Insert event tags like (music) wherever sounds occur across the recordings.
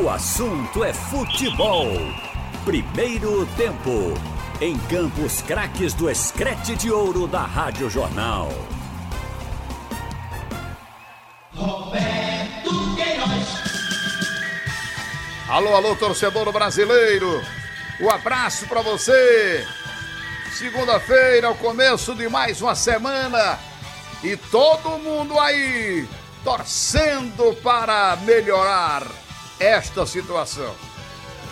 O assunto é futebol. Primeiro tempo. Em Campos Craques do Escrete de Ouro da Rádio Jornal. Roberto Queiroz. Alô, alô, torcedor brasileiro. Um abraço para você. Segunda-feira, o começo de mais uma semana. E todo mundo aí torcendo para melhorar esta situação.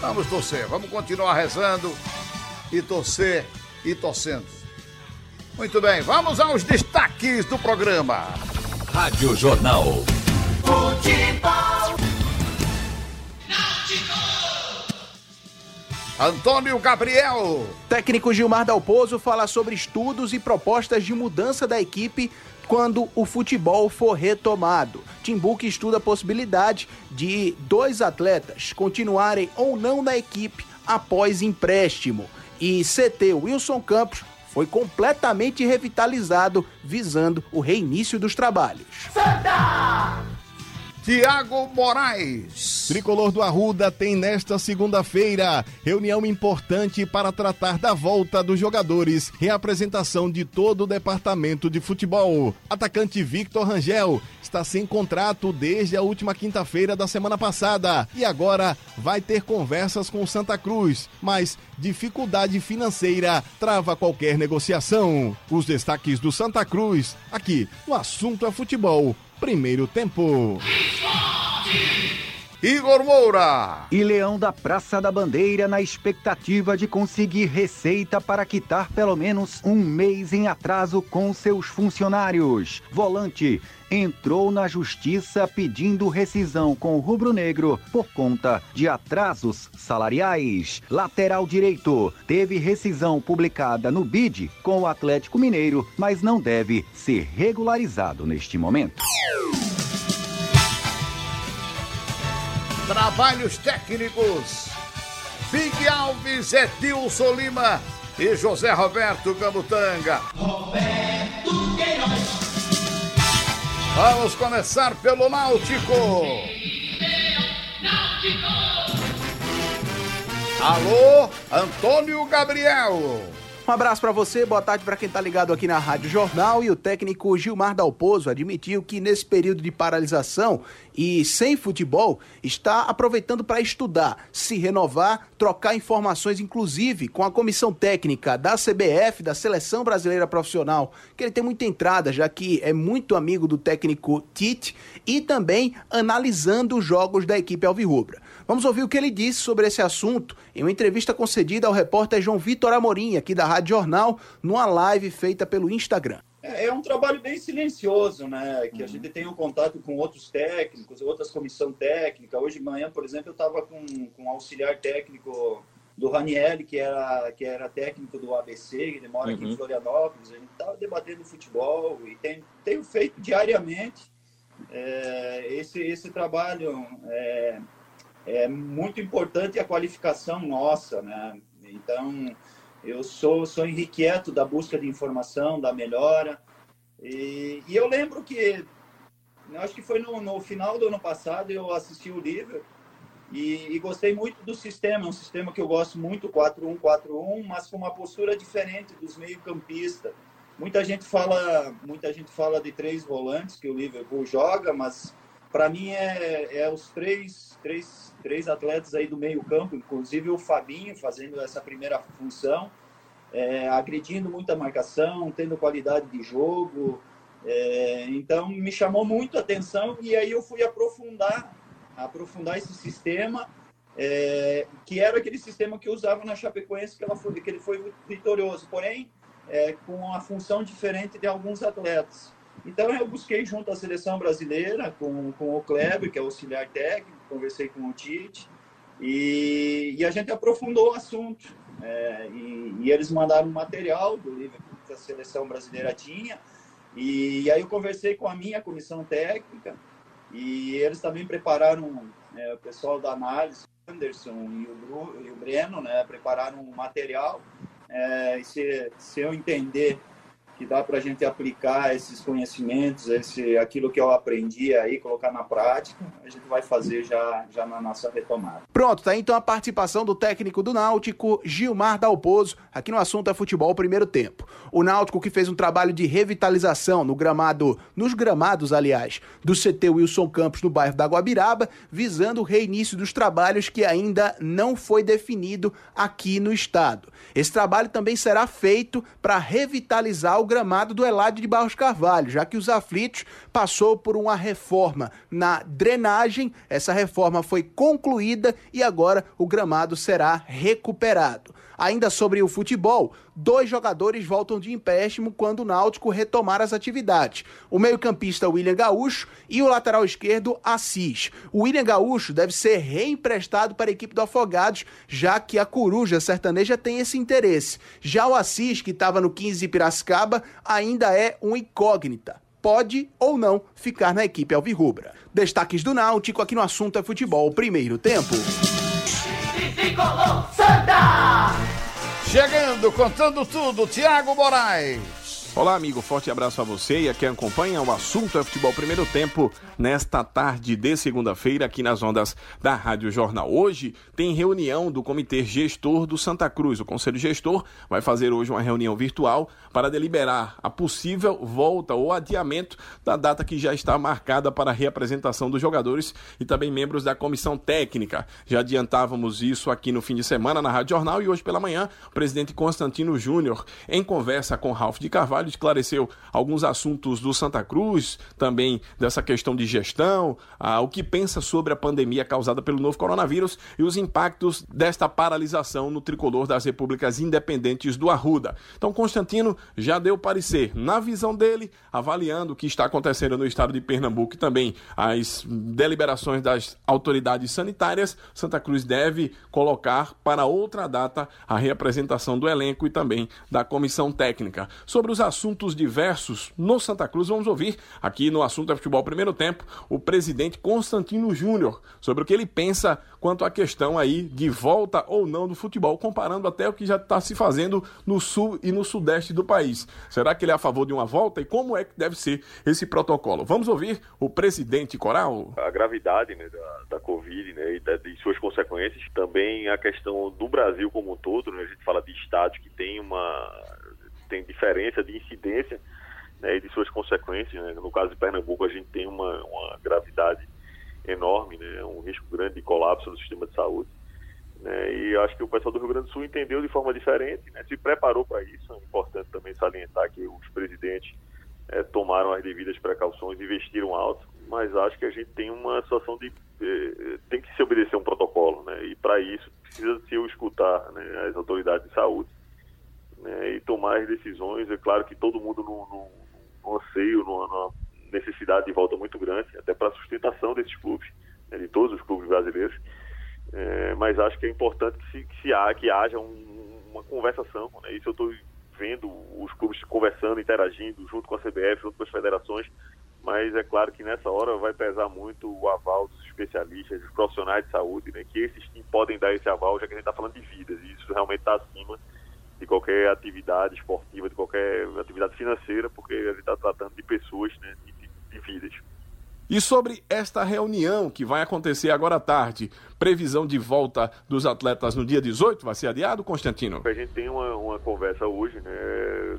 Vamos torcer, vamos continuar rezando e torcer e torcendo. Muito bem, vamos aos destaques do programa. Rádio Jornal. Futebol. Antônio Gabriel. Técnico Gilmar Dalpozo fala sobre estudos e propostas de mudança da equipe quando o futebol for retomado. Timbuque estuda a possibilidade de dois atletas continuarem ou não na equipe após empréstimo. E CT Wilson Campos foi completamente revitalizado, visando o reinício dos trabalhos. Santa! Tiago Moraes. Tricolor do Arruda tem nesta segunda-feira reunião importante para tratar da volta dos jogadores e a apresentação de todo o departamento de futebol. Atacante Victor Rangel está sem contrato desde a última quinta-feira da semana passada e agora vai ter conversas com Santa Cruz, mas dificuldade financeira trava qualquer negociação. Os destaques do Santa Cruz aqui no assunto é futebol primeiro tempo. Igor Moura. E Leão da Praça da Bandeira na expectativa de conseguir receita para quitar pelo menos um mês em atraso com seus funcionários. Volante entrou na justiça pedindo rescisão com o rubro-negro por conta de atrasos salariais. Lateral direito teve rescisão publicada no BID com o Atlético Mineiro, mas não deve ser regularizado neste momento. Trabalhos técnicos. Big Alves, Edilson Lima e José Roberto Camutanga. Roberto Queiroz. Vamos começar pelo Náutico. Alô, Antônio Gabriel. Um abraço para você, boa tarde para quem tá ligado aqui na Rádio Jornal. E o técnico Gilmar Dalpozo admitiu que nesse período de paralisação e sem futebol, está aproveitando para estudar, se renovar, trocar informações, inclusive com a comissão técnica da CBF, da Seleção Brasileira Profissional, que ele tem muita entrada, já que é muito amigo do técnico Tite, e também analisando os jogos da equipe Alvirrubra. Vamos ouvir o que ele disse sobre esse assunto em uma entrevista concedida ao repórter João Vitor Amorim, aqui da Rádio Jornal, numa live feita pelo Instagram. É, é um trabalho bem silencioso, né? Que a gente tem um contato com outros técnicos, outras comissão técnica. Hoje de manhã, por exemplo, eu estava com, com um auxiliar técnico do Raniel, que era, que era técnico do ABC, ele mora aqui em Florianópolis. A gente estava debatendo futebol e tem, tenho feito diariamente é, esse, esse trabalho. É, é muito importante a qualificação nossa, né? Então, eu sou, sou inquieto da busca de informação, da melhora. E, e eu lembro que, eu acho que foi no, no, final do ano passado, eu assisti o livro e, e, gostei muito do sistema. um sistema que eu gosto muito, 4-1-4-1, mas com uma postura diferente dos meio-campistas. Muita gente fala, muita gente fala de três volantes que o Liverpool joga, mas para mim é, é os três, três, três atletas aí do meio campo, inclusive o Fabinho fazendo essa primeira função, é, agredindo muita marcação, tendo qualidade de jogo. É, então me chamou muito a atenção e aí eu fui aprofundar, aprofundar esse sistema, é, que era aquele sistema que eu usava na Chapecoense, que, ela foi, que ele foi vitorioso, porém é, com a função diferente de alguns atletas. Então eu busquei junto à seleção brasileira com, com o Kleber, que é auxiliar técnico, conversei com o Tite e, e a gente aprofundou o assunto. É, e, e, eles mandaram um material do livro que a seleção brasileira tinha. E, e, aí eu conversei com a minha comissão técnica e eles também prepararam, é, o pessoal da análise, Anderson e o, Bru, e o Breno, né, prepararam um material. É, se, se eu entender que dá para a gente aplicar esses conhecimentos, esse, aquilo que eu aprendi aí, colocar na prática, a gente vai fazer já, já na nossa retomada. Pronto, tá então a participação do técnico do Náutico, Gilmar Dalpozo, aqui no assunto é futebol primeiro tempo. O Náutico que fez um trabalho de revitalização no gramado, nos gramados, aliás, do CT Wilson Campos no bairro da Guabiraba, visando o reinício dos trabalhos que ainda não foi definido aqui no estado. Esse trabalho também será feito para revitalizar o gramado do Eládio de Barros Carvalho, já que os aflitos passou por uma reforma na drenagem. Essa reforma foi concluída e agora o gramado será recuperado. Ainda sobre o futebol, dois jogadores voltam de empréstimo quando o Náutico retomar as atividades. O meio-campista William Gaúcho e o lateral esquerdo Assis. O William Gaúcho deve ser reemprestado para a equipe do Afogados, já que a Coruja Sertaneja tem esse interesse. Já o Assis, que estava no 15 de Piracicaba, ainda é um incógnita pode ou não ficar na equipe alvirrubra. Destaques do Náutico aqui no assunto é futebol, primeiro tempo. Tricolor Santa! Chegando, contando tudo, Thiago Moraes. Olá, amigo. Forte abraço a você e a quem acompanha o assunto é futebol primeiro tempo nesta tarde de segunda-feira aqui nas ondas da Rádio Jornal. Hoje tem reunião do Comitê Gestor do Santa Cruz. O Conselho Gestor vai fazer hoje uma reunião virtual para deliberar a possível volta ou adiamento da data que já está marcada para a reapresentação dos jogadores e também membros da comissão técnica. Já adiantávamos isso aqui no fim de semana na Rádio Jornal e hoje pela manhã o presidente Constantino Júnior, em conversa com Ralph de Carvalho, esclareceu alguns assuntos do Santa Cruz, também dessa questão de gestão, ah, o que pensa sobre a pandemia causada pelo novo coronavírus e os impactos desta paralisação no tricolor das repúblicas independentes do Arruda. Então, Constantino já deu parecer, na visão dele, avaliando o que está acontecendo no estado de Pernambuco e também as deliberações das autoridades sanitárias, Santa Cruz deve colocar para outra data a reapresentação do elenco e também da comissão técnica. Sobre os assuntos diversos no Santa Cruz, vamos ouvir aqui no Assunto é Futebol Primeiro Tempo o presidente Constantino Júnior sobre o que ele pensa quanto à questão aí de volta ou não do futebol, comparando até o que já está se fazendo no sul e no sudeste do país. Será que ele é a favor de uma volta e como é que deve ser esse protocolo? Vamos ouvir o presidente Coral. A gravidade né, da, da Covid né, e de suas consequências, também a questão do Brasil como um todo, né, a gente fala de estados que tem uma tem diferença de incidência né, e de suas consequências. Né? No caso de Pernambuco, a gente tem uma, uma gravidade enorme, né, um risco grande de colapso do sistema de saúde. Né, e acho que o pessoal do Rio Grande do Sul entendeu de forma diferente, né, se preparou para isso. É importante também salientar que os presidentes é, tomaram as devidas precauções, investiram alto, mas acho que a gente tem uma situação de. Eh, tem que se obedecer um protocolo, né, e para isso precisa se escutar né, as autoridades de saúde né, e tomar as decisões. É claro que todo mundo no, no, no anseio, numa, numa, necessidade de volta muito grande, até para a sustentação desses clubes, né, de todos os clubes brasileiros. É, mas acho que é importante que, se, que, se há, que haja um, uma conversação. Né, isso eu estou vendo os clubes conversando, interagindo junto com a CBF, junto com as federações. Mas é claro que nessa hora vai pesar muito o aval dos especialistas, dos profissionais de saúde, né, que esses sim podem dar esse aval, já que a gente está falando de vidas, e isso realmente está acima de qualquer atividade esportiva, de qualquer atividade financeira, porque gente está tratando de pessoas, né, de, de vidas. E sobre esta reunião que vai acontecer agora à tarde, previsão de volta dos atletas no dia 18, vai ser adiado, Constantino? A gente tem uma, uma conversa hoje, né?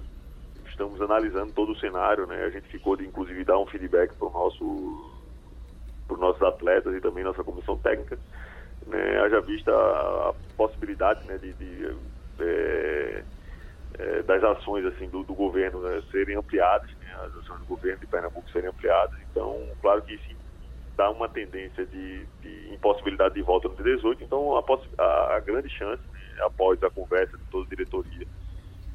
Estamos analisando todo o cenário, né? A gente ficou de inclusive dar um feedback para nosso os nossos atletas e também nossa comissão técnica, né? Haja vista a, a possibilidade né, de, de é, é, das ações assim do, do governo né, serem ampliadas, né, as ações do governo de Pernambuco serem ampliadas. Então, claro que isso dá uma tendência de, de impossibilidade de volta no dia 18. Então, a, a, grande chance, né, após a conversa de toda a diretoria,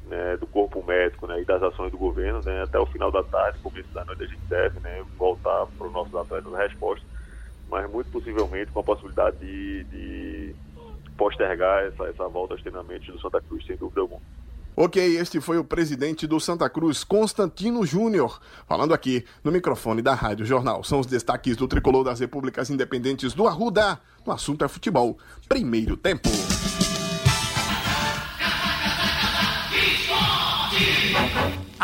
né, do corpo médico né, e das ações do governo, né, até o final da tarde, começo da noite, a gente deve né, voltar para os nossos atletas a resposta, mas muito possivelmente com a possibilidade de, de postergar essa, essa volta aos treinamentos do Santa Cruz, sem dúvida alguma. Ok, este foi o presidente do Santa Cruz, Constantino Júnior, falando aqui no microfone da Rádio Jornal. São os destaques do tricolor das Repúblicas Independentes do Arruda. O assunto é futebol. Primeiro tempo.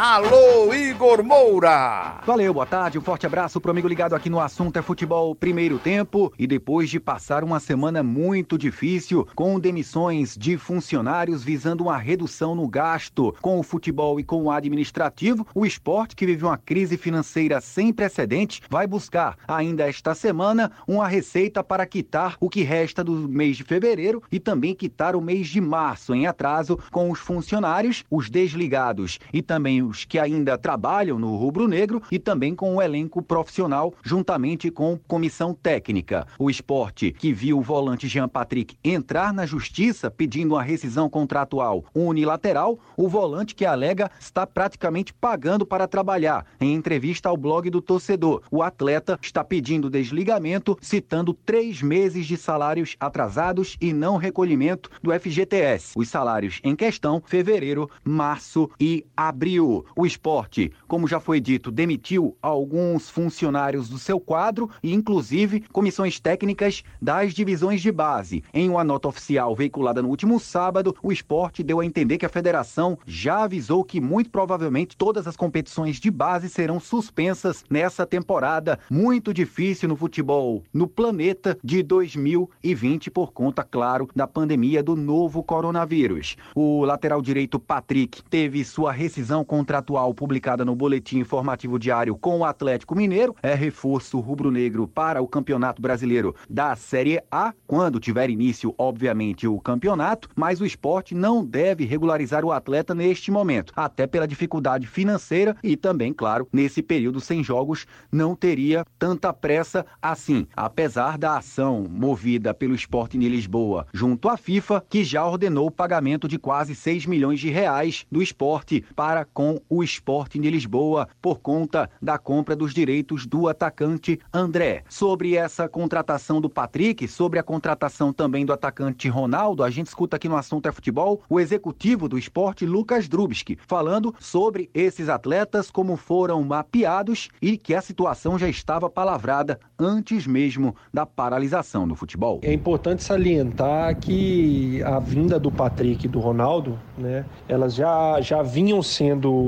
Alô, Igor Moura! Valeu, boa tarde, um forte abraço pro amigo ligado aqui no assunto é futebol primeiro tempo e depois de passar uma semana muito difícil com demissões de funcionários visando uma redução no gasto com o futebol e com o administrativo, o esporte que vive uma crise financeira sem precedentes vai buscar ainda esta semana uma receita para quitar o que resta do mês de fevereiro e também quitar o mês de março em atraso com os funcionários, os desligados e também os que ainda trabalham no rubro-negro e também com o elenco profissional, juntamente com comissão técnica. O esporte, que viu o volante Jean Patrick entrar na justiça pedindo uma rescisão contratual unilateral, o volante que alega está praticamente pagando para trabalhar. Em entrevista ao blog do torcedor, o atleta está pedindo desligamento, citando três meses de salários atrasados e não recolhimento do FGTS. Os salários em questão, fevereiro, março e abril. O esporte, como já foi dito, demitiu alguns funcionários do seu quadro e, inclusive, comissões técnicas das divisões de base. Em uma nota oficial veiculada no último sábado, o esporte deu a entender que a federação já avisou que, muito provavelmente, todas as competições de base serão suspensas nessa temporada muito difícil no futebol no planeta de 2020, por conta, claro, da pandemia do novo coronavírus. O lateral direito Patrick teve sua rescisão com contratual publicada no Boletim Informativo Diário com o Atlético Mineiro é reforço rubro-negro para o Campeonato Brasileiro da Série A, quando tiver início, obviamente, o campeonato, mas o esporte não deve regularizar o atleta neste momento, até pela dificuldade financeira e também, claro, nesse período sem jogos, não teria tanta pressa assim, apesar da ação movida pelo esporte em Lisboa junto à FIFA, que já ordenou o pagamento de quase 6 milhões de reais do esporte para com com o Sporting de Lisboa por conta da compra dos direitos do atacante André. Sobre essa contratação do Patrick, sobre a contratação também do atacante Ronaldo, a gente escuta aqui no Assunto é Futebol o executivo do esporte, Lucas Drubski, falando sobre esses atletas, como foram mapeados e que a situação já estava palavrada antes mesmo da paralisação do futebol. É importante salientar que a vinda do Patrick e do Ronaldo, né, elas já, já vinham sendo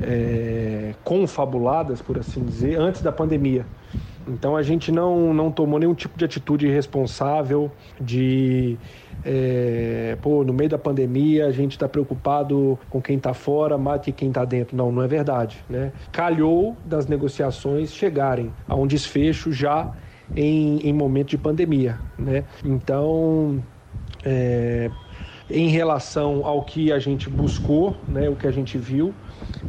é, confabuladas, por assim dizer, antes da pandemia. Então a gente não, não tomou nenhum tipo de atitude irresponsável de é, pô, no meio da pandemia a gente está preocupado com quem está fora que quem está dentro. Não, não é verdade. Né? Calhou das negociações chegarem a um desfecho já em, em momento de pandemia. Né? Então, é, em relação ao que a gente buscou, né, o que a gente viu,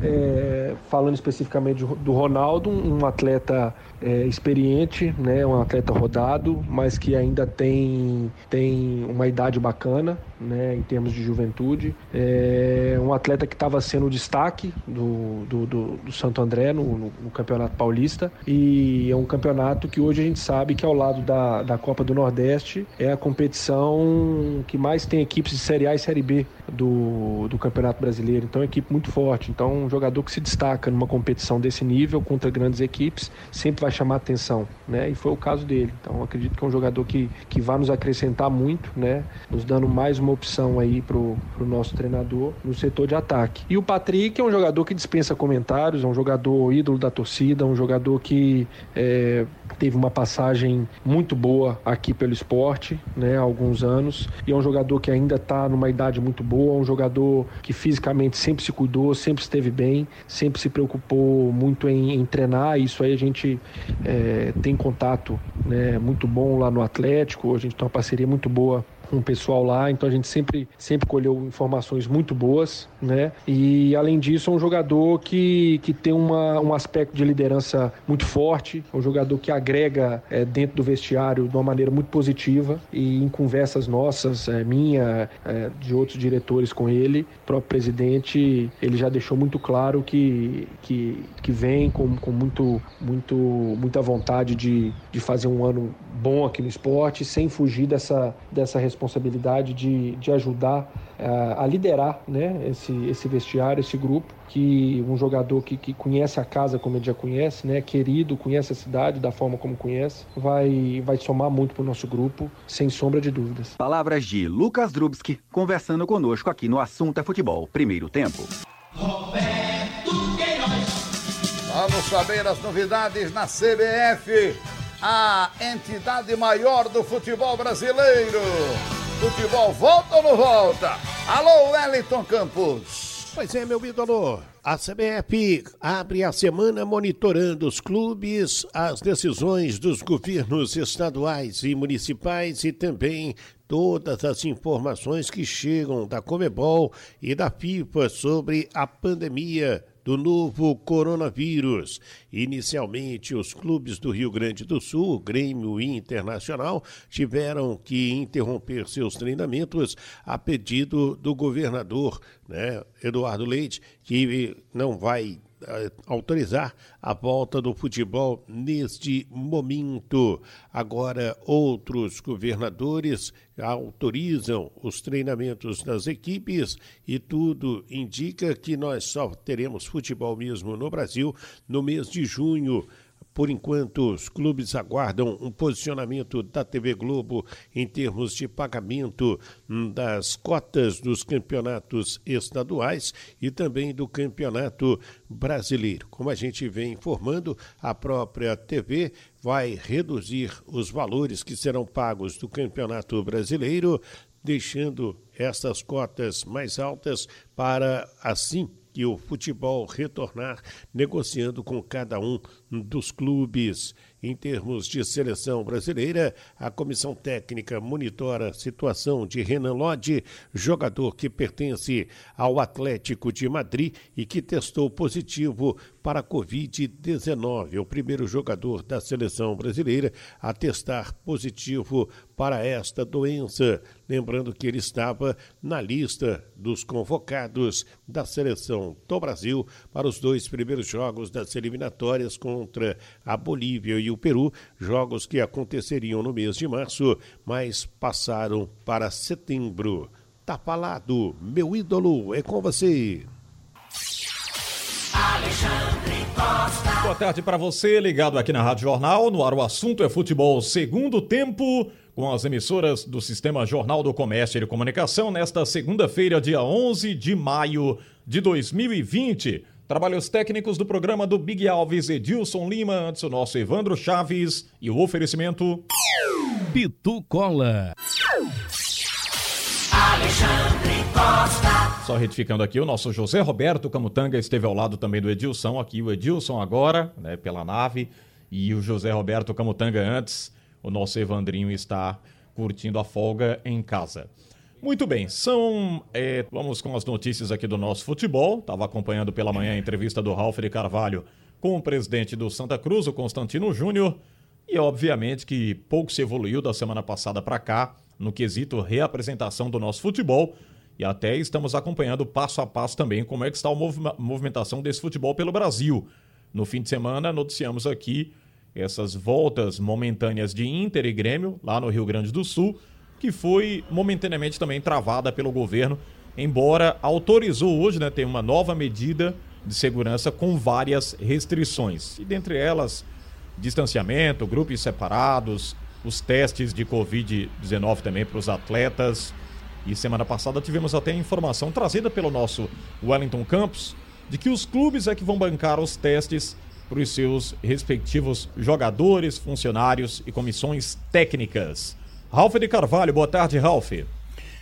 é, falando especificamente do Ronaldo, um atleta é, experiente, né, um atleta rodado, mas que ainda tem, tem uma idade bacana né, em termos de juventude. É um atleta que estava sendo o destaque do, do, do, do Santo André no, no, no, Campeonato Paulista e é um campeonato que hoje a gente sabe que ao lado da, da Copa do Nordeste é a competição que mais tem equipes de Série A e Série B do, do Campeonato Brasileiro. Então é uma equipe muito forte. Então um jogador que se destaca numa competição desse nível contra grandes equipes sempre vai chamar atenção, né? E foi o caso dele. Então acredito que é um jogador que, que vai nos acrescentar muito, né? Nos dando mais uma opção aí pro, pro nosso treinador no setor de ataque. E o Patrick é um jogador que dispensa comentários, é um jogador ídolo da torcida, um jogador que é, teve uma passagem muito boa aqui pelo esporte, né? Há alguns anos. E é um jogador que ainda está numa idade muito boa, um jogador que fisicamente sempre se cuidou, sempre esteve bem, sempre se preocupou muito em, em treinar. Isso aí a gente é, tem contato né, muito bom lá no Atlético, a gente tem uma parceria muito boa com o pessoal lá, então a gente sempre, sempre colheu informações muito boas, né? E além disso, é um jogador que, que tem uma, um aspecto de liderança muito forte, é um jogador que agrega é, dentro do vestiário de uma maneira muito positiva e em conversas nossas, é, minha, é, de outros diretores com ele, o próprio presidente, ele já deixou muito claro que, que, que vem com, com muito, muito, muita vontade de, de fazer um ano bom aqui no esporte, sem fugir dessa, dessa responsabilidade de, de ajudar uh, a liderar né, esse, esse vestiário, esse grupo, que um jogador que, que conhece a casa como ele já conhece, né, querido, conhece a cidade da forma como conhece, vai, vai somar muito para o nosso grupo, sem sombra de dúvidas. Palavras de Lucas Drubski, conversando conosco aqui no Assunto é Futebol, primeiro tempo. Roberto Vamos saber as novidades na CBF, a entidade maior do futebol brasileiro. Futebol volta ou não volta? Alô, Wellington Campos. Pois é, meu ídolo. A CBF abre a semana monitorando os clubes, as decisões dos governos estaduais e municipais e também todas as informações que chegam da Comebol e da FIFA sobre a pandemia do novo coronavírus. Inicialmente, os clubes do Rio Grande do Sul, Grêmio e Internacional, tiveram que interromper seus treinamentos a pedido do governador, né, Eduardo Leite, que não vai autorizar a volta do futebol neste momento. Agora, outros governadores autorizam os treinamentos das equipes e tudo indica que nós só teremos futebol mesmo no Brasil no mês de junho. Por enquanto, os clubes aguardam um posicionamento da TV Globo em termos de pagamento hum, das cotas dos campeonatos estaduais e também do campeonato brasileiro. Como a gente vem informando, a própria TV vai reduzir os valores que serão pagos do campeonato brasileiro, deixando essas cotas mais altas para assim que o futebol retornar negociando com cada um dos clubes. Em termos de seleção brasileira, a comissão técnica monitora a situação de Renan Lodge, jogador que pertence ao Atlético de Madrid e que testou positivo para a Covid-19. É o primeiro jogador da seleção brasileira a testar positivo para esta doença. Lembrando que ele estava na lista dos convocados da seleção do Brasil para os dois primeiros jogos das eliminatórias contra a Bolívia e o Peru, jogos que aconteceriam no mês de março, mas passaram para setembro. Tá falado, meu ídolo, é com você. Alexandre Costa. Boa tarde para você, ligado aqui na Rádio Jornal. No ar o assunto é futebol segundo tempo, com as emissoras do Sistema Jornal do Comércio e de Comunicação, nesta segunda-feira, dia 11 de maio de 2020. Trabalhos técnicos do programa do Big Alves, Edilson Lima, antes o nosso Evandro Chaves e o oferecimento. Pitu Cola. Alexandre Costa. Só retificando aqui, o nosso José Roberto Camutanga esteve ao lado também do Edilson, aqui o Edilson agora, né, pela nave, e o José Roberto Camutanga antes. O nosso Evandrinho está curtindo a folga em casa. Muito bem, são. É, vamos com as notícias aqui do nosso futebol. Estava acompanhando pela manhã a entrevista do Ralf de Carvalho com o presidente do Santa Cruz, o Constantino Júnior. E obviamente que pouco se evoluiu da semana passada para cá no quesito reapresentação do nosso futebol. E até estamos acompanhando passo a passo também como é que está a movimentação desse futebol pelo Brasil. No fim de semana, noticiamos aqui essas voltas momentâneas de Inter e Grêmio, lá no Rio Grande do Sul que foi momentaneamente também travada pelo governo, embora autorizou hoje, né, tem uma nova medida de segurança com várias restrições. E dentre elas, distanciamento, grupos separados, os testes de Covid-19 também para os atletas. E semana passada tivemos até informação trazida pelo nosso Wellington Campos de que os clubes é que vão bancar os testes para os seus respectivos jogadores, funcionários e comissões técnicas. Ralf de Carvalho, boa tarde, Ralf.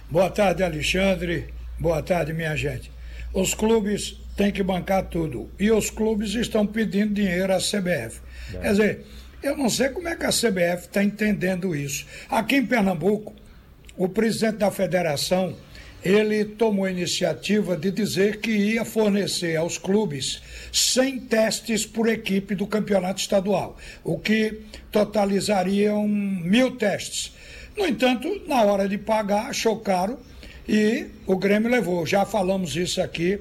Boa tarde, Alexandre. Boa tarde, minha gente. Os clubes têm que bancar tudo. E os clubes estão pedindo dinheiro à CBF. É. Quer dizer, eu não sei como é que a CBF está entendendo isso. Aqui em Pernambuco, o presidente da federação ele tomou a iniciativa de dizer que ia fornecer aos clubes 100 testes por equipe do campeonato estadual, o que totalizariam mil testes. No entanto, na hora de pagar, achou caro e o Grêmio levou. Já falamos isso aqui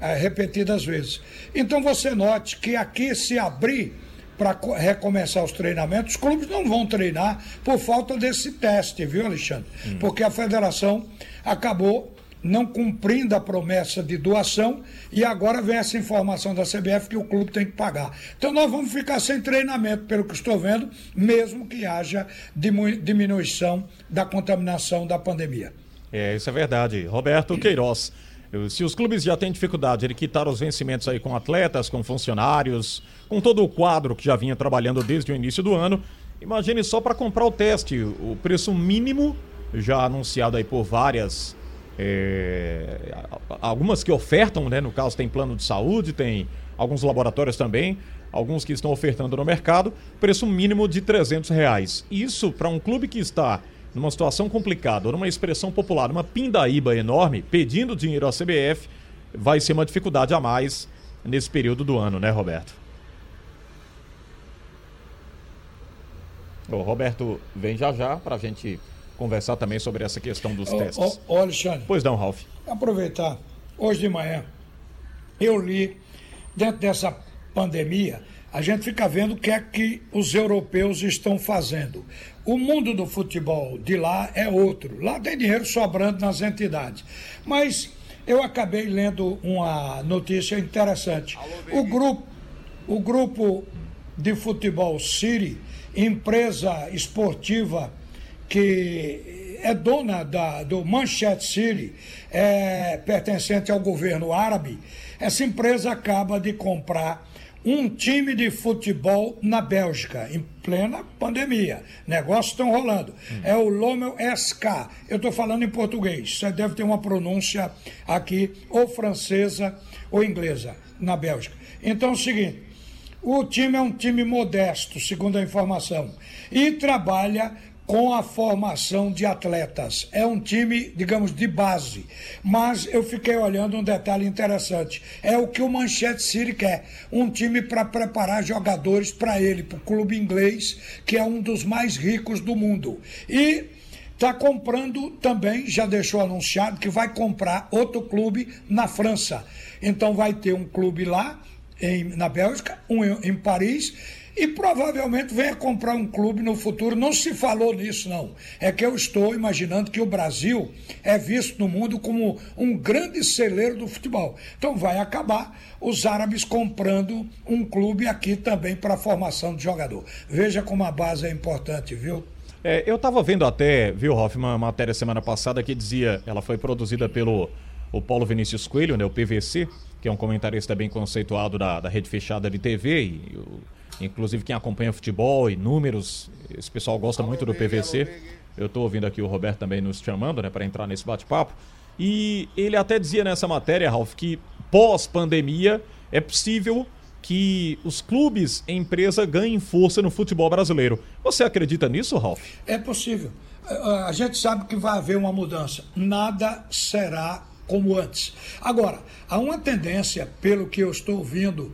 é, repetidas vezes. Então você note que aqui se abrir para recomeçar os treinamentos, os clubes não vão treinar por falta desse teste, viu, Alexandre? Hum. Porque a federação acabou não cumprindo a promessa de doação e agora vem essa informação da CBF que o clube tem que pagar. Então nós vamos ficar sem treinamento, pelo que estou vendo, mesmo que haja diminuição da contaminação da pandemia. É, isso é verdade. Roberto Queiroz. Se os clubes já têm dificuldade de quitar os vencimentos aí com atletas, com funcionários, com todo o quadro que já vinha trabalhando desde o início do ano, imagine só para comprar o teste, o preço mínimo já anunciado aí por várias é, algumas que ofertam, né? No caso tem plano de saúde, tem alguns laboratórios também, alguns que estão ofertando no mercado, preço mínimo de 300 reais. Isso para um clube que está numa situação complicada, numa expressão popular, uma pindaíba enorme, pedindo dinheiro à CBF, vai ser uma dificuldade a mais nesse período do ano, né, Roberto? O Roberto vem já já para a gente conversar também sobre essa questão dos testes. Ô, Alexandre. Pois não, Ralf. Aproveitar, hoje de manhã, eu li, dentro dessa pandemia, a gente fica vendo o que é que os europeus estão fazendo. O mundo do futebol de lá é outro. Lá tem dinheiro sobrando nas entidades. Mas eu acabei lendo uma notícia interessante. O grupo, o grupo de futebol City, empresa esportiva que é dona da, do Manchester City, é, pertencente ao governo árabe, essa empresa acaba de comprar um time de futebol na Bélgica, em plena pandemia. Negócios estão rolando. Hum. É o Lomel SK. Eu estou falando em português. Você deve ter uma pronúncia aqui, ou francesa ou inglesa, na Bélgica. Então é o seguinte: o time é um time modesto, segundo a informação, e trabalha com a formação de atletas. É um time, digamos, de base. Mas eu fiquei olhando um detalhe interessante. É o que o Manchester City quer. Um time para preparar jogadores para ele, para o clube inglês, que é um dos mais ricos do mundo. E está comprando também, já deixou anunciado, que vai comprar outro clube na França. Então vai ter um clube lá, em, na Bélgica, um em Paris e provavelmente venha comprar um clube no futuro. Não se falou nisso, não. É que eu estou imaginando que o Brasil é visto no mundo como um grande celeiro do futebol. Então vai acabar os árabes comprando um clube aqui também para a formação de jogador. Veja como a base é importante, viu? É, eu estava vendo até, viu, Hoff, uma matéria semana passada que dizia, ela foi produzida pelo o Paulo Vinícius Coelho, né, o PVC, que é um comentarista bem conceituado da, da rede fechada de TV, e o Inclusive quem acompanha futebol e números, esse pessoal gosta muito do PVC. Eu estou ouvindo aqui o Roberto também nos chamando, né, para entrar nesse bate-papo. E ele até dizia nessa matéria, Ralf, que pós-pandemia é possível que os clubes e empresa ganhem força no futebol brasileiro. Você acredita nisso, Ralf? É possível. A gente sabe que vai haver uma mudança. Nada será como antes. Agora, há uma tendência, pelo que eu estou ouvindo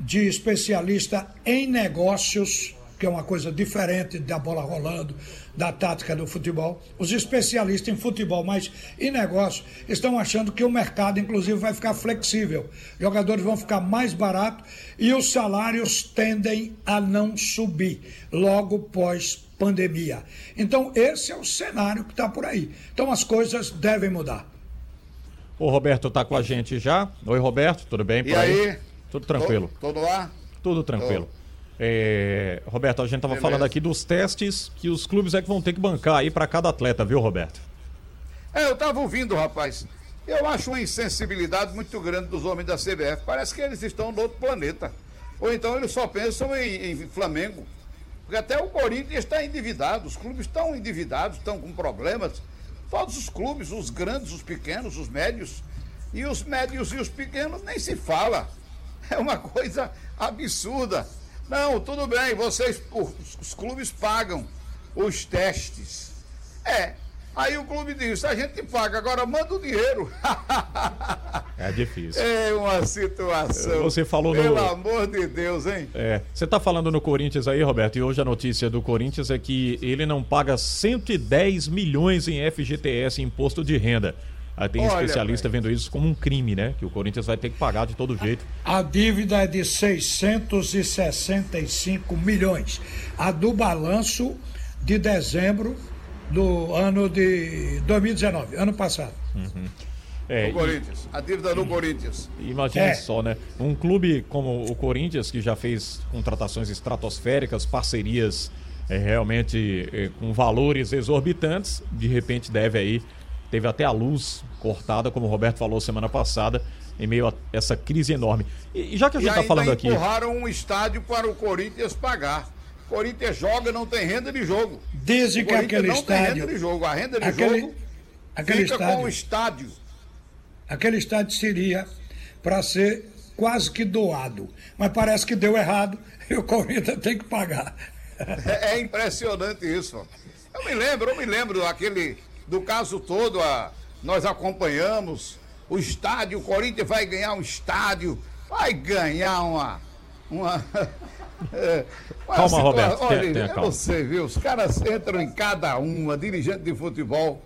de especialista em negócios, que é uma coisa diferente da bola rolando, da tática do futebol. Os especialistas em futebol, mas em negócio, estão achando que o mercado, inclusive, vai ficar flexível. Jogadores vão ficar mais baratos e os salários tendem a não subir logo pós pandemia. Então, esse é o cenário que está por aí. Então, as coisas devem mudar. O Roberto está com a gente já. Oi, Roberto, tudo bem? e aí? aí? Tudo tranquilo. Tudo lá? Tudo tranquilo. É, Roberto, a gente estava falando aqui dos testes que os clubes é que vão ter que bancar aí para cada atleta, viu, Roberto? É, eu estava ouvindo, rapaz. Eu acho uma insensibilidade muito grande dos homens da CBF. Parece que eles estão no outro planeta. Ou então eles só pensam em, em Flamengo. Porque até o Corinthians está endividado, os clubes estão endividados, estão com problemas. Todos os clubes, os grandes, os pequenos, os médios. E os médios e os pequenos nem se fala. É uma coisa absurda. Não, tudo bem, vocês, os, os clubes pagam os testes. É, Aí o clube diz: a gente paga, agora manda o dinheiro. (laughs) é difícil. É uma situação. Você falou Pelo no. Pelo amor de Deus, hein? É. Você está falando no Corinthians aí, Roberto, e hoje a notícia do Corinthians é que ele não paga 110 milhões em FGTS, imposto de renda. Aí tem Olha, especialista véio. vendo isso como um crime, né? Que o Corinthians vai ter que pagar de todo jeito. A dívida é de 665 milhões. A do balanço de dezembro do ano de 2019, ano passado. Uhum. É, Corinthians, a dívida do Corinthians. Imagine é. só, né? Um clube como o Corinthians, que já fez contratações estratosféricas, parcerias é, realmente é, com valores exorbitantes, de repente deve aí teve até a luz cortada, como o Roberto falou semana passada, em meio a essa crise enorme. E, e já que a gente está falando aqui. empurraram um estádio para o Corinthians pagar. O Corinthians joga, não tem renda de jogo. Dizem que aquele não estádio. Tem renda de jogo. A renda de aquele, jogo aquele fica estádio, com o estádio. Aquele estádio seria para ser quase que doado. Mas parece que deu errado (laughs) e o Corinthians tem que pagar. É, é impressionante isso. Eu me lembro, eu me lembro aquele do caso todo, a, nós acompanhamos o estádio, o Corinthians vai ganhar um estádio, vai ganhar uma. uma (laughs) é, Calma, situa- Roberto, Olha, tenha- tenha eu calma. não sei, viu? Os caras entram em cada uma, dirigente de futebol,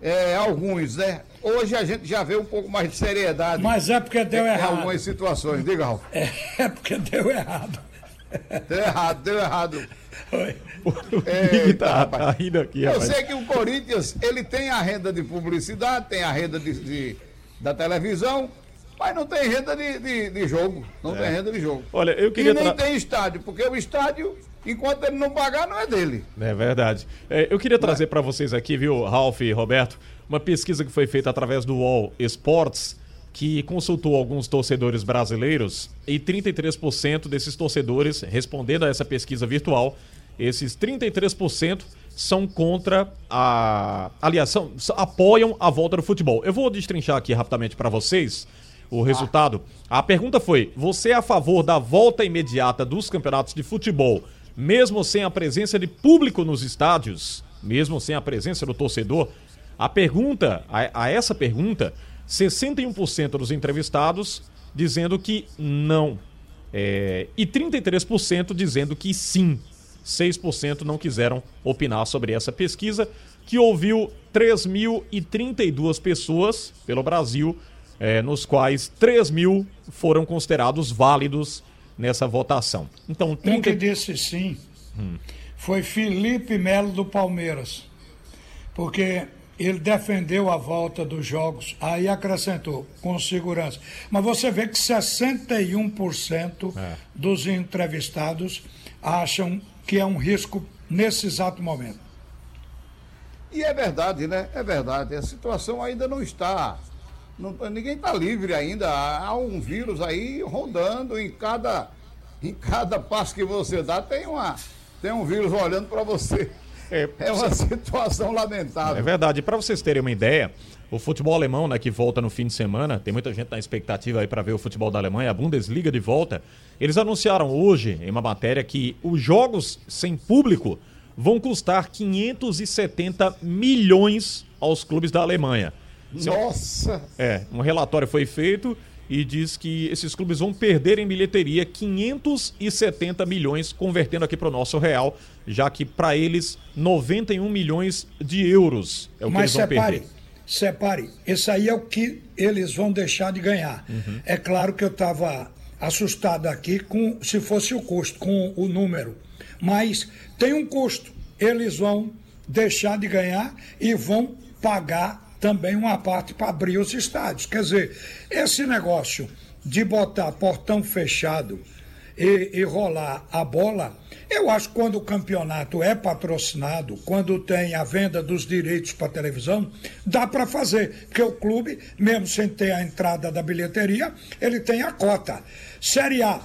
é, alguns, né? Hoje a gente já vê um pouco mais de seriedade. Mas é porque deu em errado. algumas situações. Diga, Ralf. É, (laughs) é porque deu errado. Deu errado, deu errado. Ih, tá, tá rindo aqui, Eu rapaz. sei que o Corinthians, ele tem a renda de publicidade, tem a renda de, de- da televisão, mas não tem renda de, de, de jogo. Não É. tem renda de jogo. Olha, eu queria E nem tem estádio, porque o estádio, enquanto ele não pagar, não é dele. É verdade. É, eu queria trazer para vocês aqui, viu, Ralf e Roberto, uma pesquisa que foi feita através do UOL Sports, que consultou alguns torcedores brasileiros e 33% desses torcedores, respondendo a essa pesquisa virtual, esses 33% são contra a. Aliás, são- apoiam a volta do futebol. Eu vou destrinchar aqui rapidamente para vocês o resultado. A pergunta foi: você é a favor da volta imediata dos campeonatos de futebol, mesmo sem a presença de público nos estádios, mesmo sem a presença do torcedor? A pergunta, a, a essa pergunta, 61% dos entrevistados dizendo que não. É, e 33% dizendo que sim. 6% não quiseram opinar sobre essa pesquisa, que ouviu 3.032 pessoas pelo Brasil, é, nos quais 3 mil foram considerados válidos nessa votação. Então, Um 30... que disse sim foi Felipe Melo do Palmeiras. Porque ele defendeu a volta dos jogos, aí acrescentou, com segurança. Mas você vê que 61% dos entrevistados acham que é um risco nesse exato momento. E é verdade, né? É verdade. A situação ainda não está. não- ninguém está livre ainda. Há um vírus aí rodando em cada, (laughs) em cada passo que você dá, tem, uma, tem um vírus olhando para você. É, uma situação lamentável. É verdade. Para vocês terem uma ideia, o futebol alemão, né, que volta no fim de semana, tem muita gente na expectativa aí para ver o futebol da Alemanha, a Bundesliga de volta. Eles anunciaram hoje, em uma matéria, que os jogos sem público vão custar 570 milhões aos clubes da Alemanha. Nossa! É, um relatório foi feito e diz que esses clubes vão perder em bilheteria 570 milhões, convertendo aqui para o nosso real, já que para eles 91 milhões de euros é o que Mas eles vão separe, perder. separe. Esse aí é o que eles vão deixar de ganhar. Uhum. É claro que eu estava assustado aqui com se fosse o custo, com o número. Mas tem um custo. Eles vão deixar de ganhar e vão pagar também uma parte para abrir os estádios. Quer dizer, esse negócio de botar portão fechado e, e rolar a bola, eu acho que quando o campeonato é patrocinado, quando tem a venda dos direitos para televisão, dá para fazer, porque o clube, mesmo sem ter a entrada da bilheteria, ele tem a cota. Série A,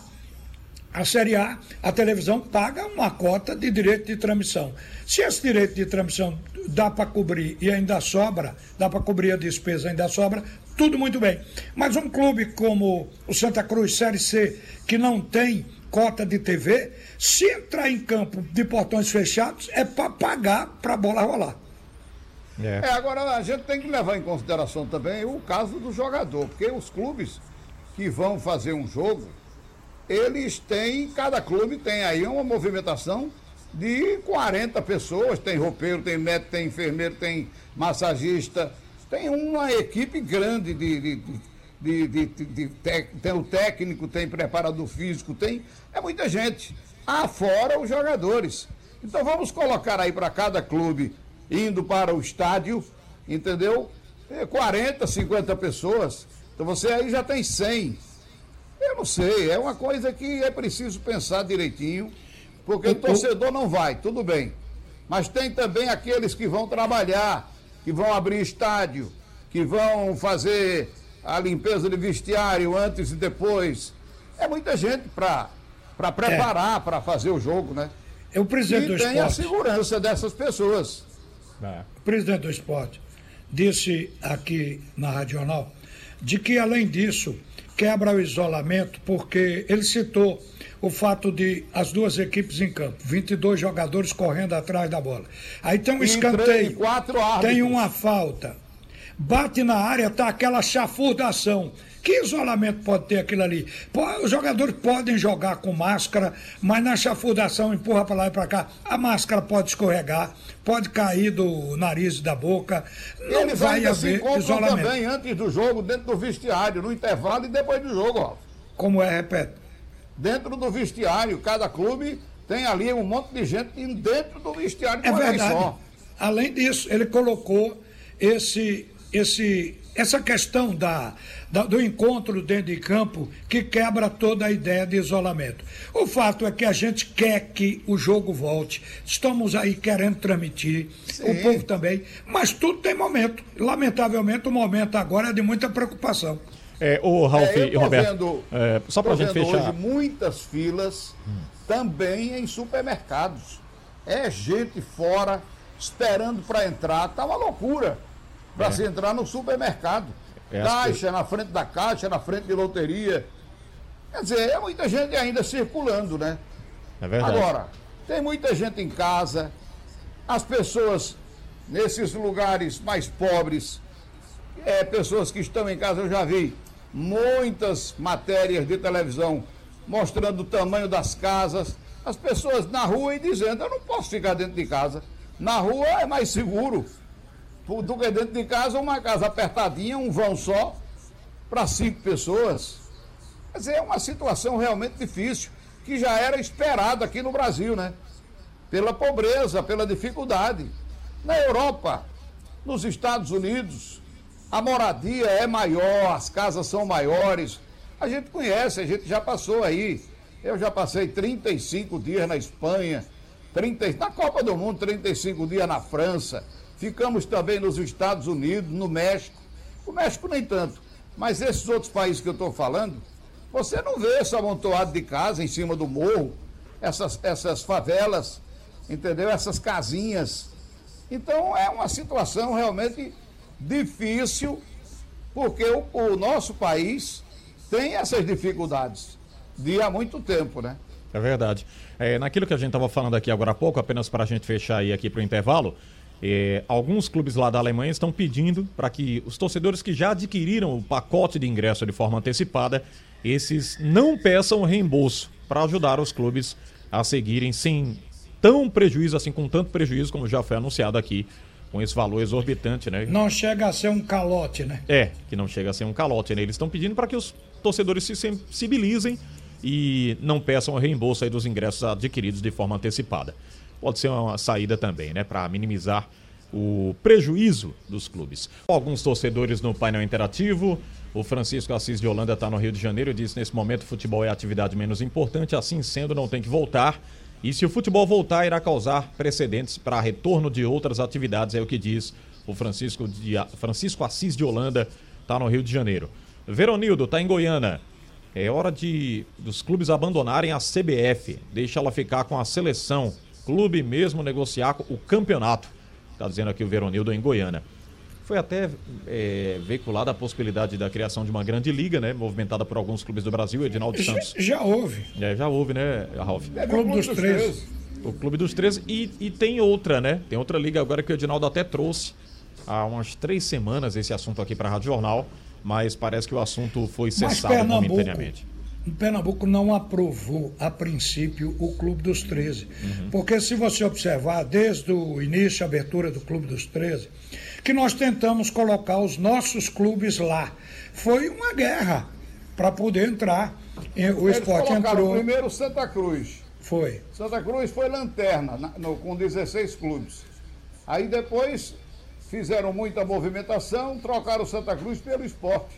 a Série A, a televisão paga uma cota de direito de transmissão. Se esse direito de transmissão dá para cobrir e ainda sobra, dá para cobrir a despesa, ainda sobra, tudo muito bem. Mas um clube como o Santa Cruz Série C, que não tem cota de TV, se entrar em campo de portões fechados, é para pagar para a bola rolar. É, agora a gente tem que levar em consideração também o caso do jogador, porque os clubes que vão fazer um jogo, eles têm, cada clube tem aí uma movimentação de 40 pessoas, tem roupeiro, tem médico, tem enfermeiro, tem massagista, tem uma equipe grande de, de, de, de- de- tec- tem o técnico, tem preparador físico, tem, é muita gente. Afora os jogadores. Então vamos colocar aí para cada clube indo para o estádio, entendeu? É 40, 50 pessoas. Então você aí já tem 100. Eu não sei, é uma coisa que é preciso pensar direitinho, porque o torcedor não vai, tudo bem. Mas tem também aqueles que vão trabalhar, que vão abrir estádio, que vão fazer a limpeza de vestiário antes e depois. É muita gente para preparar, para fazer o jogo, né? É o presidente e do tem a esporte. segurança dessas pessoas. O presidente do esporte disse aqui na Rádio Jornal de que, além disso, quebra o isolamento, porque ele citou o fato de as duas equipes em campo, 22 jogadores correndo atrás da bola. Aí tem um E escanteio, três, tem uma falta, bate na área, tá aquela chafurdação. Que isolamento pode ter aquilo ali? Os jogadores podem jogar com máscara, mas na chafurdação empurra para lá e para cá. A máscara pode escorregar, pode cair do nariz e da boca. Não Eles vai ainda se haver encontram isolamento. também antes do jogo, dentro do vestiário, no intervalo e depois do jogo, ó. Como é, repete? Dentro do vestiário, cada clube tem ali um monte de gente dentro do vestiário É verdade. só. Além disso, ele colocou esse, esse, essa questão da, da- do encontro dentro de campo que quebra toda a ideia de isolamento. O fato é que a gente quer que o jogo volte. Estamos aí querendo transmitir, o povo também, mas tudo tem momento. Lamentavelmente, o momento agora é de muita preocupação. É, o Ralf É, e Roberto, vendo- é, só pra tô gente fechar. hoje muitas filas também em supermercados. É gente fora esperando para entrar, tá uma loucura para É. se entrar no supermercado. É, caixa na frente da caixa, na frente de loteria. Quer dizer, é muita gente ainda circulando, né? É verdade. Agora, tem muita gente em casa, as pessoas nesses lugares mais pobres, é, pessoas que estão em casa, eu já vi muitas matérias de televisão mostrando o tamanho das casas, as pessoas na rua e dizendo, eu não posso ficar dentro de casa. Na rua é mais seguro do que dentro de casa, uma casa apertadinha, um vão só, para cinco pessoas. Dizer, é uma situação realmente difícil, que já era esperada aqui no Brasil, né? Pela pobreza, pela dificuldade. Na Europa, nos Estados Unidos, a moradia é maior, as casas são maiores. A gente conhece, a gente já passou aí. Eu já passei 35 dias na Espanha, 30, na Copa do Mundo, 35 dias na França. Ficamos também nos Estados Unidos, no México. O México nem tanto. Mas esses outros países que eu estou falando, você não vê esse amontoado de casa em cima do morro, essas, essas favelas, entendeu? Essas casinhas. Então é uma situação realmente difícil, porque o, o nosso país tem essas dificuldades de há muito tempo, né? É verdade. É, naquilo que a gente estava falando aqui agora há pouco, apenas para a gente fechar aí aqui para o intervalo, é, alguns clubes lá da Alemanha estão pedindo para que os torcedores que já adquiriram o pacote de ingresso de forma antecipada, esses não peçam reembolso para ajudar os clubes a seguirem sem tão prejuízo, assim, com tanto prejuízo como já foi anunciado aqui, com esse valor exorbitante, né? Não chega a ser um calote, né? É, que não chega a ser um calote, né? Eles estão pedindo para que os torcedores se sensibilizem e não peçam o reembolso dos ingressos adquiridos de forma antecipada. Pode ser uma saída também, né? Para minimizar o prejuízo dos clubes. Alguns torcedores no painel interativo. O Francisco Assis de Holanda está no Rio de Janeiro e disse: nesse momento o futebol é a atividade menos importante, assim sendo, não tem que voltar. E se o futebol voltar, irá causar precedentes para retorno de outras atividades, é o que diz o Francisco, de, Francisco Assis de Holanda, está no Rio de Janeiro. Veronildo está em Goiânia. É hora de dos clubes abandonarem a CBF, deixa ela ficar com a seleção, clube mesmo negociar o campeonato. Está dizendo aqui o Veronildo em Goiânia. Foi até é, veiculada a possibilidade da criação de uma grande liga, né? Movimentada por alguns clubes do Brasil, Edinaldo Já, Santos. já houve. É, já houve, né, Ralf? É, o Clube dos 13. O Clube dos 13. E, e tem outra, né? Tem outra liga agora que o Edinaldo até trouxe há umas três semanas esse assunto aqui para a Rádio Jornal, mas parece que o assunto foi cessado momentaneamente. Pernambuco não aprovou, a princípio, o Clube dos 13. Porque se você observar, desde o início, a abertura do Clube dos 13, que nós tentamos colocar os nossos clubes lá. Foi uma guerra para poder entrar. O Eles esporte entrou. primeiro Santa Cruz. Foi. Santa Cruz foi lanterna na- no- com 16 clubes. Aí depois fizeram muita movimentação, trocaram o Santa Cruz pelo esporte.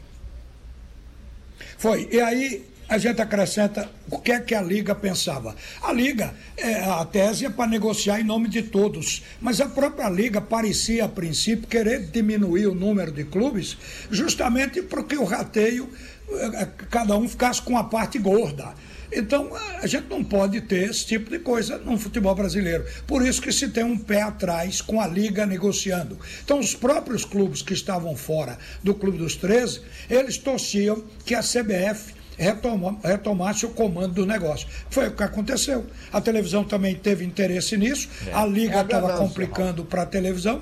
Foi. E aí a gente acrescenta o que é que a Liga pensava. A Liga, é, a tese é para negociar em nome de todos, mas a própria Liga parecia, a princípio, querer diminuir o número de clubes, justamente porque o rateio, é, é, cada um ficasse com a parte gorda. Então, a gente não pode ter esse tipo de coisa no futebol brasileiro. Por isso que se tem um pé atrás com a Liga negociando. Então, os próprios clubes que estavam fora do Clube dos 13, eles torciam que a CBF retoma, retomasse o comando do negócio. Foi o que aconteceu. A televisão também teve interesse nisso, É. a Liga estava complicando para a televisão,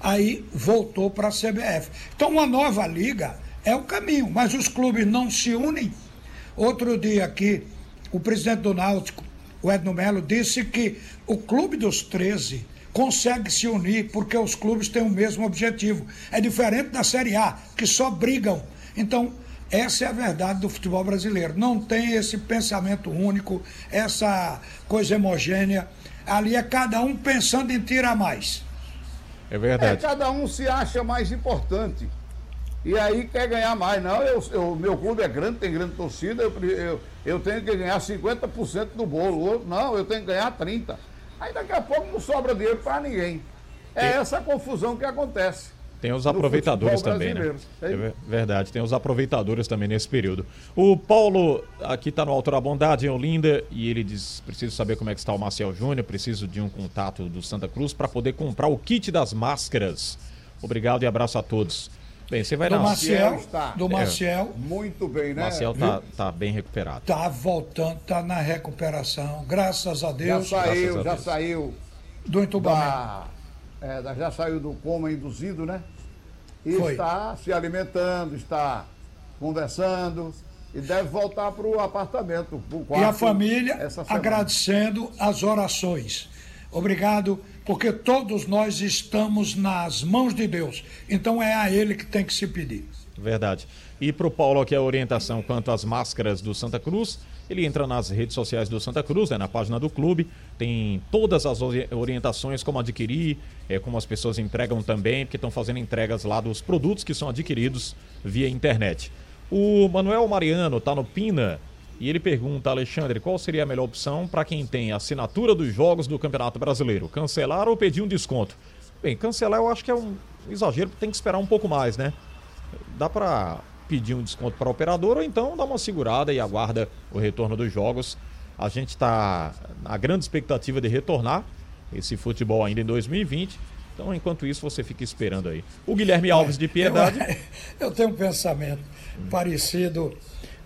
aí voltou para a CBF. Então, uma nova Liga é o caminho, mas os clubes não se unem. Outro dia aqui, o presidente do Náutico, o Edno Melo, disse que o Clube dos 13 consegue se unir porque os clubes têm o mesmo objetivo. É diferente da Série A, que só brigam. Então, essa é a verdade do futebol brasileiro. Não tem esse pensamento único, essa coisa homogênea. Ali é cada um pensando em tirar mais. É É, cada um se acha mais importante. E aí quer ganhar mais. Não, eu, eu- meu clube é grande, tem grande torcida, eu, eu, eu tenho que ganhar 50% do bolo. Outro, não, eu tenho que ganhar 30%. Aí daqui a pouco não sobra dinheiro para ninguém. É essa confusão que acontece. Tem os aproveitadores também, né? É ver- verdade, tem os aproveitadores também nesse período. O Paulo, aqui está no Alto da Bondade, em Olinda, e ele diz: preciso saber como é que está o Marcel Júnior, preciso de um contato do Santa Cruz para poder comprar o kit das máscaras. Obrigado e abraço a todos. Bem, você vai Do na Maciel, está. do É. Maciel. Muito bem, né? Marcel tá, tá bem recuperado. Tá voltando, tá na recuperação, graças a Já Deus. saiu, a já Deus. saiu Do entubamento. da, é, já saiu do coma induzido, né? E Foi. está se alimentando, está conversando e deve voltar para o apartamento, pro E quarto a família agradecendo as orações. Obrigado, porque todos nós estamos nas mãos de Deus. Então é a Ele que tem que se pedir. Verdade. E para o Paulo aqui a orientação quanto às máscaras do Santa Cruz, ele entra nas redes sociais do Santa Cruz, né, na página do clube, tem todas as ori- orientações como adquirir, é, como as pessoas entregam também, porque estão fazendo entregas lá dos produtos que são adquiridos via internet. O Manuel Mariano está no Pina e ele pergunta, Alexandre, qual seria a melhor opção para quem tem assinatura dos jogos do Campeonato Brasileiro? Cancelar ou pedir um desconto? Bem, cancelar eu acho que é um exagero, tem que esperar um pouco mais, né? dá para pedir um desconto para a operadora ou então dá uma segurada e aguarda o retorno dos jogos. A gente está na grande expectativa de retornar esse futebol ainda em 2020. Então, enquanto isso, você fica esperando aí. O Guilherme Alves de Piedade. Eu, (laughs) eu tenho um pensamento parecido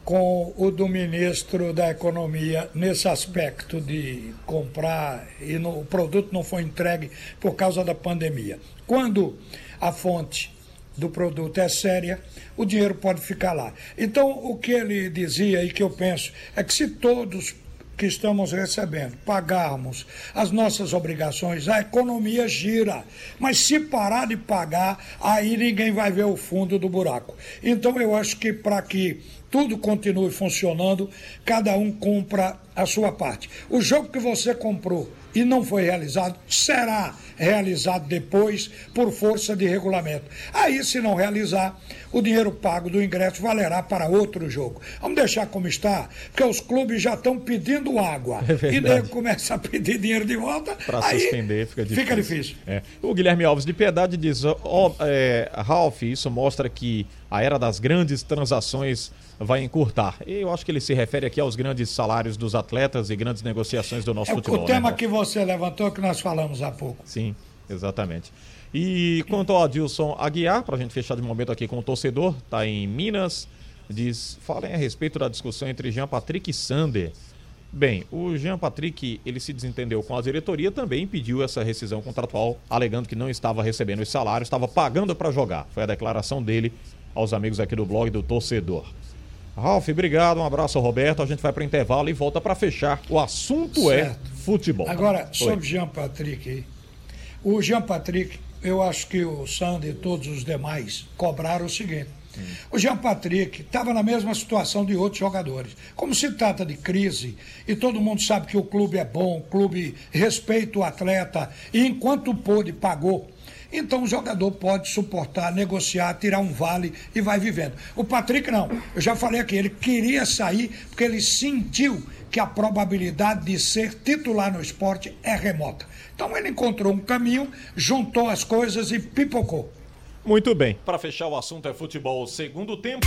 com o do ministro da Economia nesse aspecto de comprar e no- o produto não foi entregue por causa da pandemia. Quando a fonte do produto é séria, o dinheiro pode ficar lá. Então, o que ele dizia e que eu penso é que se todos que estamos recebendo pagarmos as nossas obrigações, a economia gira. Mas se parar de pagar, aí ninguém vai ver o fundo do buraco. Então eu acho que para que tudo continue funcionando, cada um compra a sua parte. O jogo que você comprou e não foi realizado, será realizado depois por força de regulamento. Aí, se não realizar, o dinheiro pago do ingresso valerá para outro jogo. Vamos deixar como está, porque os clubes já estão pedindo água. (laughs) É e daí começa a pedir dinheiro de volta. Para suspender fica difícil. Fica difícil. É. O Guilherme Alves de Piedade diz: ó, é, Ralf, isso mostra que a era das grandes transações vai encurtar. E eu acho que ele se refere aqui aos grandes salários dos atletas e grandes negociações do nosso É o, futebol. o né, tema Ralf? que você levantou, que nós falamos há pouco. Sim, exatamente. E quanto ao Adilson Aguiar, para a gente fechar de momento aqui com o torcedor, tá em Minas, diz, falem a respeito da discussão entre Jean Patrick e Sander. Bem, o Jean Patrick, ele se desentendeu com a diretoria, também pediu essa rescisão contratual, alegando que não estava recebendo os salários, estava pagando para jogar. Foi a declaração dele aos amigos aqui do blog do torcedor. Ralf, obrigado, um abraço Roberto. A gente vai para intervalo e volta para fechar. O assunto é Certo. futebol. Agora, sobre Jean Patrick aí. O Jean Patrick, eu acho que o Sander e todos os demais cobraram o seguinte: O Jean Patrick estava na mesma situação de outros jogadores. Como se trata de crise e todo mundo sabe que o clube é bom, o clube respeita o atleta e enquanto pôde, pagou. Então o jogador pode suportar, negociar, tirar um vale e vai vivendo. O Patrick não. Eu já falei aqui, ele queria sair porque ele sentiu que a probabilidade de ser titular no esporte é remota. Então ele encontrou um caminho, juntou as coisas e pipocou. Muito bem. Para fechar o assunto é futebol segundo tempo.